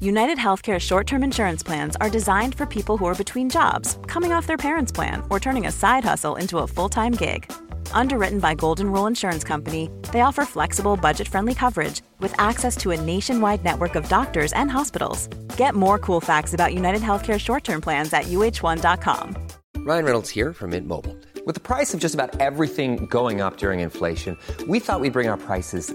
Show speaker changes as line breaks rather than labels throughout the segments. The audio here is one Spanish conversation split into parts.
United Healthcare short term insurance plans are designed for people who are between jobs, coming off their parents' plan, or turning a side hustle into a full time gig. Underwritten by Golden Rule Insurance Company, they offer flexible, budget friendly coverage with access to a nationwide network of doctors and hospitals. Get more cool facts about United Healthcare short term plans at uh1.com.
Ryan Reynolds here from Mint Mobile. With the price of just about everything going up during inflation, we thought we'd bring our prices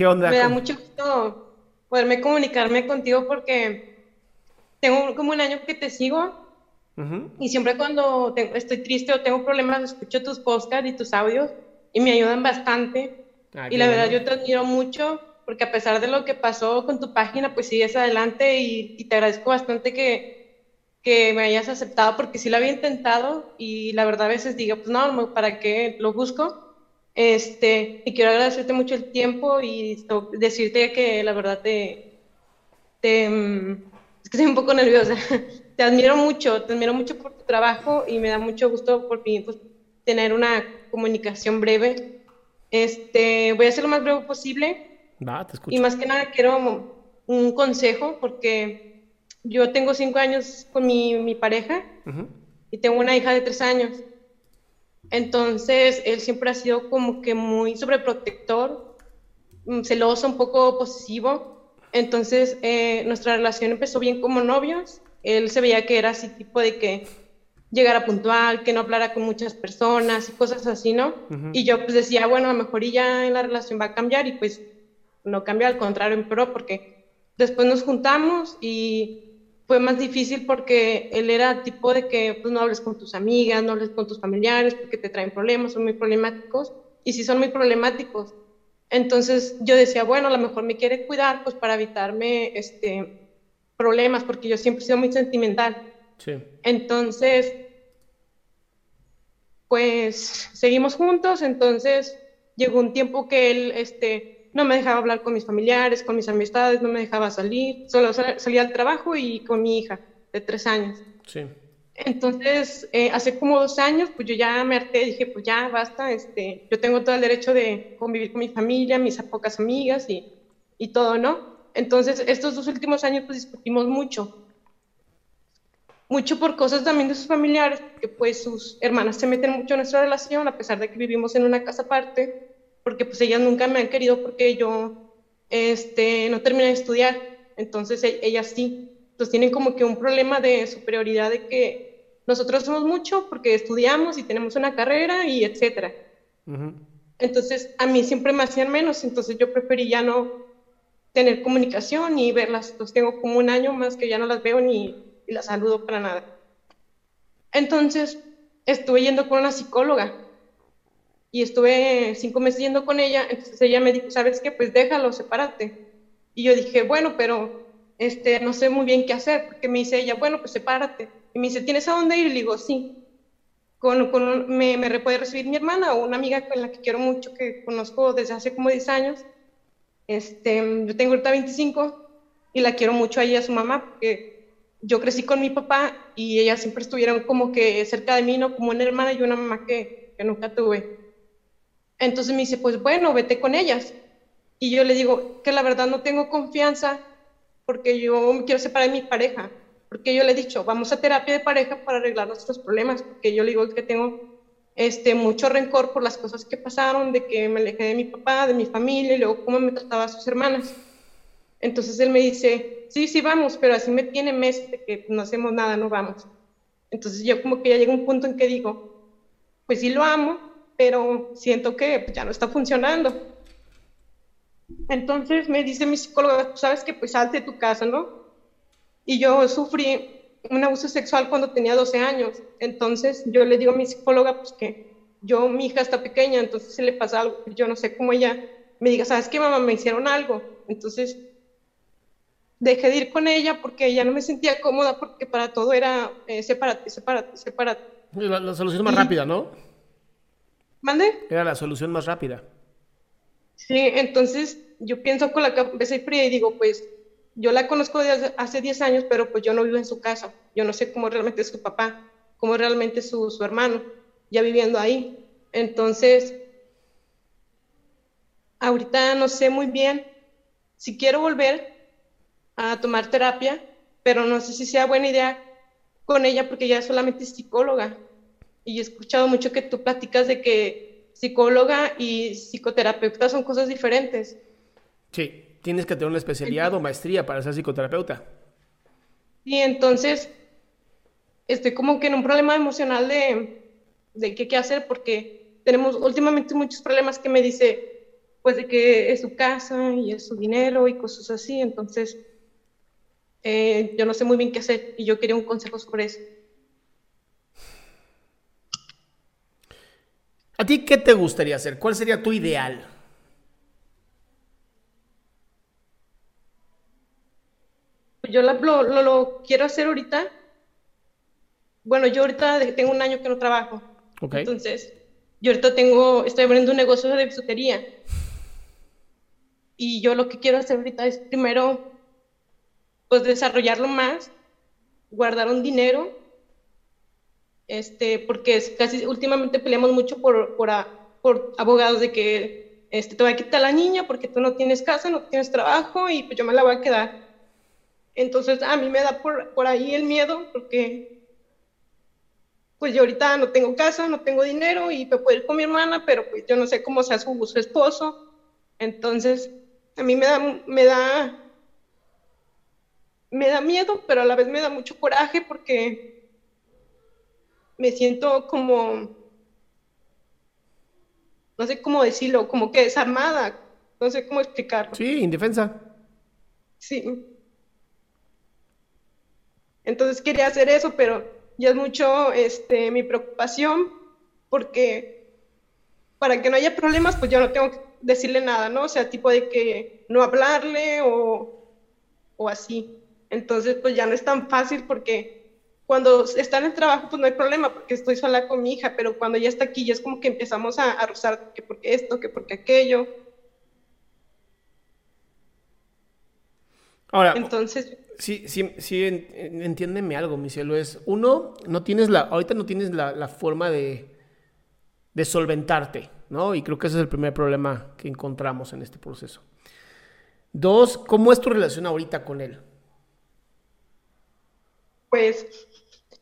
¿Qué onda?
me da
¿Cómo-
mucho gusto poderme comunicarme contigo porque tengo como un año que te sigo
Ujú.
y siempre cuando te- estoy triste o tengo problemas escucho tus podcasts y tus audios y me ayudan bastante.
Ah,
Y la verdad
bueno.
yo te admiro mucho porque a pesar de lo que pasó con tu página, pues sigues adelante y, y te agradezco bastante que, que me hayas aceptado porque sí lo había intentado y la verdad a veces digo, pues no, no, ¿para qué lo busco? Este, y quiero agradecerte mucho el tiempo y decirte que la verdad te, te, mm, es que estoy un poco nerviosa. Te admiro mucho, te admiro mucho por tu trabajo y me da mucho gusto por fin pues, tener una comunicación breve. Este, voy a hacer lo más breve posible
te
y más que nada quiero un consejo porque yo tengo cinco años con mi, mi pareja
Ujú.
y tengo una hija de tres años. Entonces, él siempre ha sido como que muy sobreprotector, mm, celoso, un poco posesivo. Entonces, eh, nuestra relación empezó bien como novios. Él se veía que era así tipo de que llegara puntual, que no hablara con muchas personas y cosas así, ¿no? Y yo pues decía, bueno, a lo mejor y ya en la relación va a cambiar y pues no cambió, al contrario, empeoró porque después nos juntamos y fue más difícil porque él era tipo de que pues no hables con tus amigas, no hables con tus familiares porque te traen problemas, son muy problemáticos y sí son muy problemáticos. Entonces yo decía, bueno, a lo mejor me quiere cuidar pues para evitarme este problemas porque yo siempre he sido muy sentimental.
Sí.
Entonces, pues seguimos juntos, entonces llegó un tiempo que él este, no me dejaba hablar con mis familiares, con mis amistades, no me dejaba salir, solo sal- salía al trabajo y con mi hija de tres años.
Sí.
Entonces, eh, hace como dos años, pues yo ya me harté, dije, pues ya basta, este, yo tengo todo el derecho de convivir con mi familia, mis pocas amigas y, y todo, ¿no? Entonces, estos dos últimos años, pues discutimos mucho. Mucho por cosas también de sus familiares, porque pues sus hermanas se meten mucho en nuestra relación, a pesar de que vivimos en una casa aparte, porque pues ellas nunca me han querido porque yo este, no terminé de estudiar, entonces e- ellas sí. Entonces tienen como que un problema de superioridad de que nosotros somos mucho porque estudiamos y tenemos una carrera y etcétera.
Ujú.
Entonces a mí siempre me hacían menos, entonces yo preferí ya no tener comunicación y verlas. Entonces tengo como un año más que ya no las veo ni, ni las saludo para nada. Entonces estuve yendo con una psicóloga y estuve cinco meses yendo con ella, entonces ella me dijo, ¿sabes qué? Pues déjalo, sepárate. Y yo dije, bueno, pero este, no sé muy bien qué hacer, porque me dice ella, bueno, pues sepárate. Y me dice, ¿tienes a dónde ir? Y le digo, sí. Con, con un- me, me puede recibir mi hermana o una amiga con la que quiero mucho, que conozco desde hace como 10 años. Este, yo tengo ahorita 25 y la quiero mucho a ella, a su mamá, porque yo crecí con mi papá y ellas siempre estuvieron como que cerca de mí, ¿no? Como una hermana y una mamá que, que nunca tuve. Entonces me dice, pues bueno, vete con ellas. Y yo le digo que la verdad no tengo confianza porque yo me quiero separar de mi pareja. Porque yo le he dicho, vamos a terapia de pareja para arreglar nuestros problemas. Porque yo le digo que tengo este, mucho rencor por las cosas que pasaron, de que me alejé de mi papá, de mi familia y luego cómo me trataba a sus hermanas. Entonces él me dice, sí, sí, vamos, pero así me tiene meses de que no hacemos nada, no vamos. Entonces yo como que ya llega un punto en que digo, pues sí lo amo, pero siento que pues, ya no está funcionando. Entonces me dice mi psicóloga, sabes que pues salte de tu casa, ¿no? Y yo sufrí un abuso sexual cuando tenía 12 años. Entonces yo le digo a mi psicóloga pues que yo, mi hija está pequeña, entonces si le pasa algo, yo no sé cómo ella me diga, ¿sabes qué, mamá? Me hicieron algo. Entonces dejé de ir con ella porque ya no me sentía cómoda porque para todo era eh, sepárate, sepárate, sepárate.
La, la solución más
Y-
rápida, ¿no?
¿Mande?
Era la solución más rápida.
Sí, entonces yo pienso con la cabeza fría y digo, pues yo la conozco desde hace 10 años, pero pues yo no vivo en su casa. Yo no sé cómo realmente es su papá, cómo realmente es su, su hermano, ya viviendo ahí. Entonces, ahorita no sé muy bien si quiero volver a tomar terapia, pero no sé si sea buena idea con ella porque ella solamente es psicóloga. Y he escuchado mucho que tú platicas de que psicóloga y psicoterapeuta son cosas diferentes.
Sí, tienes que tener una especialidad o maestría para ser psicoterapeuta.
Y entonces estoy como que en un problema emocional de, de qué, qué hacer porque tenemos últimamente muchos problemas que me dice pues de que es su casa y es su dinero y cosas así. Entonces eh, yo no sé muy bien qué hacer y yo quería un consejo sobre eso.
¿A ti qué te gustaría hacer? ¿Cuál sería tu ideal?
Yo la- lo, lo, lo quiero hacer ahorita. Bueno, yo ahorita tengo un año que no trabajo.
Ok.
Entonces, yo ahorita tengo, estoy abriendo un negocio de bisutería. Y yo lo que quiero hacer ahorita es primero, pues desarrollarlo más, guardar un dinero, este, porque es casi, últimamente peleamos mucho por, por, a- por abogados de que este, te va a quitar la niña porque tú no tienes casa, no tienes trabajo y pues yo me la voy a quedar. Entonces, a mí me da por, por ahí el miedo porque pues yo ahorita no tengo casa, no tengo dinero y me puedo ir con mi hermana, pero pues yo no sé cómo sea su, su esposo. Entonces, a mí me da, me da, me da miedo, pero a la vez me da mucho coraje porque me siento como, no sé cómo decirlo, como que desarmada, no sé cómo explicarlo.
Sí, indefensa.
Sí. Entonces quería hacer eso, pero ya es mucho este, mi preocupación porque para que no haya problemas, pues yo no tengo que decirle nada, ¿no? O sea, tipo de que no hablarle o, o así. Entonces, pues ya no es tan fácil porque cuando está en el trabajo, pues no hay problema porque estoy sola con mi hija, pero cuando ya está aquí, ya es como que empezamos a, a rozar que porque esto, que porque aquello.
Ahora,
Entonces,
sí, sí, sí, en- en- entiéndeme algo, mi cielo. Es, uno, no tienes la, ahorita no tienes la, la forma de, de solventarte, ¿no? Y creo que ese es el primer problema que encontramos en este proceso. Dos, ¿cómo es tu relación ahorita con él?
pues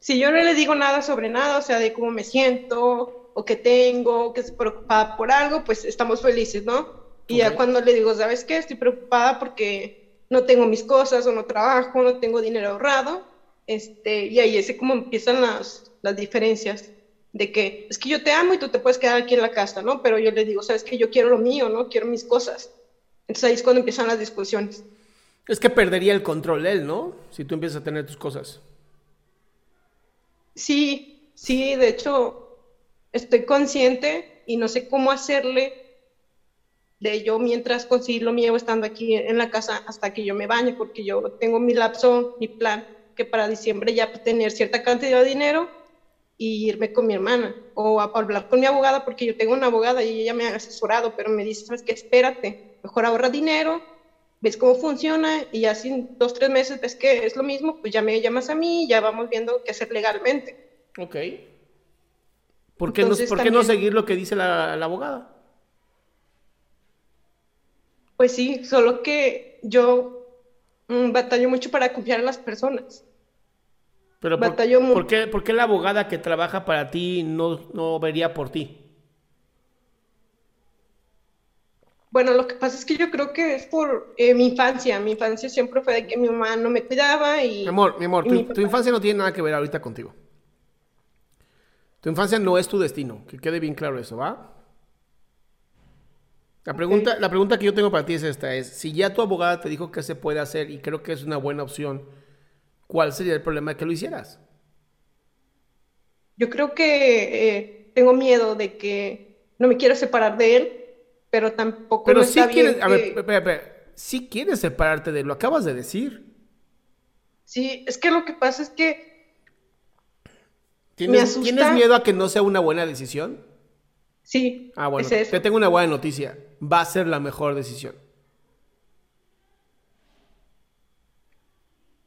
si yo no le digo nada sobre nada, o sea, de cómo me siento, o qué tengo, que estoy preocupada por algo, pues estamos felices, ¿no? Y ya cuando le digo, ¿sabes qué? Estoy preocupada porque no tengo mis cosas, o no trabajo, no tengo dinero ahorrado, este, y ahí es como empiezan las, las diferencias de que es que yo te amo y tú te puedes quedar aquí en la casa, ¿no? Pero yo le digo, ¿sabes qué? Yo quiero lo mío, ¿no? Quiero mis cosas. Entonces ahí es cuando empiezan las discusiones.
Es que perdería el control él, ¿no? Si tú empiezas a tener tus cosas.
Sí, sí, de hecho, estoy consciente y no sé cómo hacerle de yo mientras conseguir lo mío estando aquí en la casa hasta que yo me bañe, porque yo tengo mi lapso, mi plan, que para diciembre ya tener cierta cantidad de dinero y irme con mi hermana o a hablar con mi abogada, porque yo tengo una abogada y ella me ha asesorado, pero me dice, sabes qué, espérate, mejor ahorra dinero, ves cómo funciona y ya si en dos, tres meses ves que es lo mismo, pues ya me llamas a mí y ya vamos viendo qué hacer legalmente.
Ok. ¿Por qué, no, ¿por qué no seguir lo que dice la, la abogada?
Pues sí, solo que yo mm, batallo mucho para confiar en las personas.
Pero por,
mu-
¿por qué, por qué la abogada que trabaja para ti no, no vería por ti?
Bueno, lo que pasa es que yo creo que es por eh, mi infancia. Mi infancia siempre fue de que mi mamá no me cuidaba y...
Mi amor, mi amor, tu,
mi
tu
papá-
infancia no tiene nada que ver ahorita contigo. Tu infancia no es tu destino, que quede bien claro eso, ¿va? La pregunta, la pregunta que yo tengo para ti es esta, es, si ya tu abogada te dijo que se puede hacer y creo que es una buena opción, ¿cuál sería el problema de que lo hicieras?
Yo creo que eh, tengo miedo de que no me quiero separar de él, pero tampoco
Pero
no
sí
está bien
quieres, a ver,
que-
espera, espera, sí quieres separarte de él, lo acabas de decir.
Sí, es que lo que pasa es que
¿Tienes,
asusta.
¿Tienes miedo a que no sea una buena decisión?
sí,
Ah, bueno,
es eso.
te tengo una buena noticia. Va a ser la mejor decisión.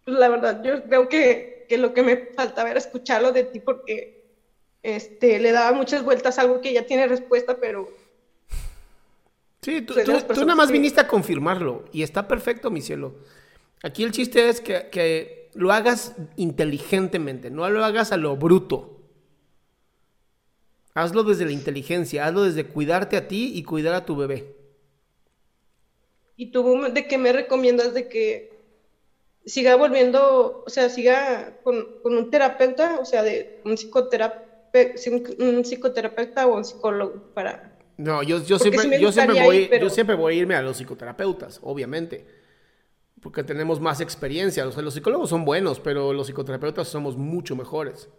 La verdad, yo creo que, que lo que me faltaba era escucharlo de ti porque este, le daba muchas vueltas a algo que ya tiene respuesta, pero
Sí, tú, tú- nada más
que-
viniste a confirmarlo y está perfecto, mi cielo. Aquí el chiste es que, que lo hagas inteligentemente, no lo hagas a lo bruto. Hazlo desde la inteligencia, hazlo desde cuidarte a ti y cuidar a tu bebé.
¿y tú de qué me recomiendas de que siga volviendo, o sea, siga con, con un terapeuta, o sea, de un psicoterapeuta, un psicoterapeuta o un psicólogo para...
No, yo, siempre,
sí
yo, siempre voy,
ir, pero-
yo siempre voy a irme a los psicoterapeutas, obviamente. Porque tenemos más experiencia. O sea, los psicólogos son buenos, pero los psicoterapeutas somos mucho mejores.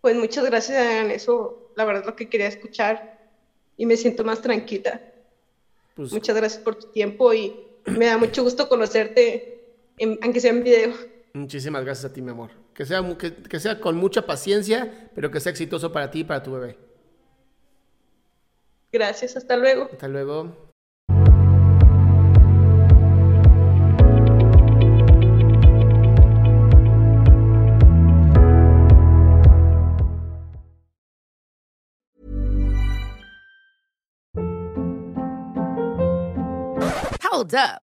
Pues muchas gracias, Adrián, eso la verdad es lo que quería escuchar y me siento más tranquila.
Pues,
Muchas gracias por tu tiempo y me da mucho gusto conocerte, en- aunque sea en video.
Muchísimas gracias a ti, mi amor. Que sea, mu- que, que sea con mucha paciencia, pero que sea exitoso para ti y para tu bebé.
Gracias, hasta luego.
Hasta luego.
Hold up.